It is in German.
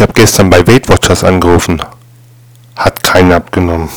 Ich habe gestern bei Weight Watchers angerufen. Hat keiner abgenommen.